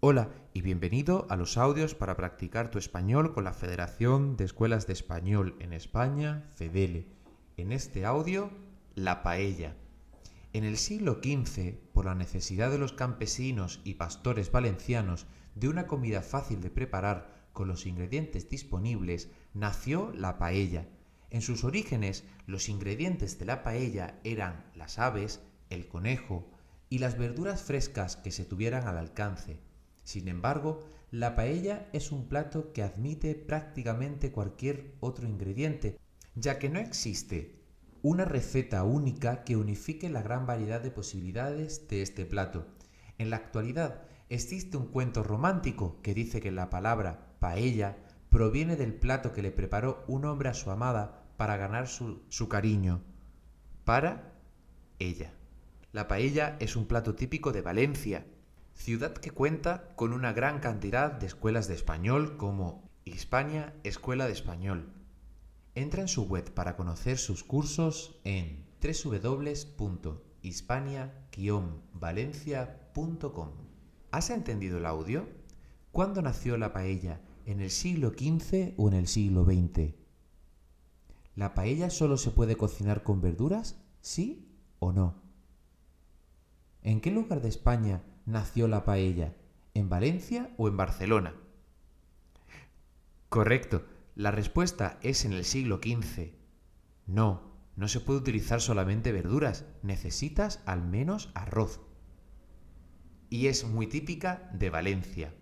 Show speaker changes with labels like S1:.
S1: Hola y bienvenido a los audios para practicar tu español con la Federación de Escuelas de Español en España, FEDELE. En este audio, la paella. En el siglo XV, por la necesidad de los campesinos y pastores valencianos de una comida fácil de preparar con los ingredientes disponibles, nació la paella. En sus orígenes, los ingredientes de la paella eran las aves, el conejo y las verduras frescas que se tuvieran al alcance. Sin embargo, la paella es un plato que admite prácticamente cualquier otro ingrediente, ya que no existe una receta única que unifique la gran variedad de posibilidades de este plato. En la actualidad existe un cuento romántico que dice que la palabra paella proviene del plato que le preparó un hombre a su amada para ganar su, su cariño. Para ella. La paella es un plato típico de Valencia, ciudad que cuenta con una gran cantidad de escuelas de español como Hispania Escuela de Español, Entra en su web para conocer sus cursos en www.hispania-valencia.com. ¿Has entendido el audio? ¿Cuándo nació la paella? ¿En el siglo XV o en el siglo XX? ¿La paella solo se puede cocinar con verduras? ¿Sí o no? ¿En qué lugar de España nació la paella? ¿En Valencia o en Barcelona? Correcto. La respuesta es en el siglo XV. No, no se puede utilizar solamente verduras, necesitas al menos arroz. Y es muy típica de Valencia.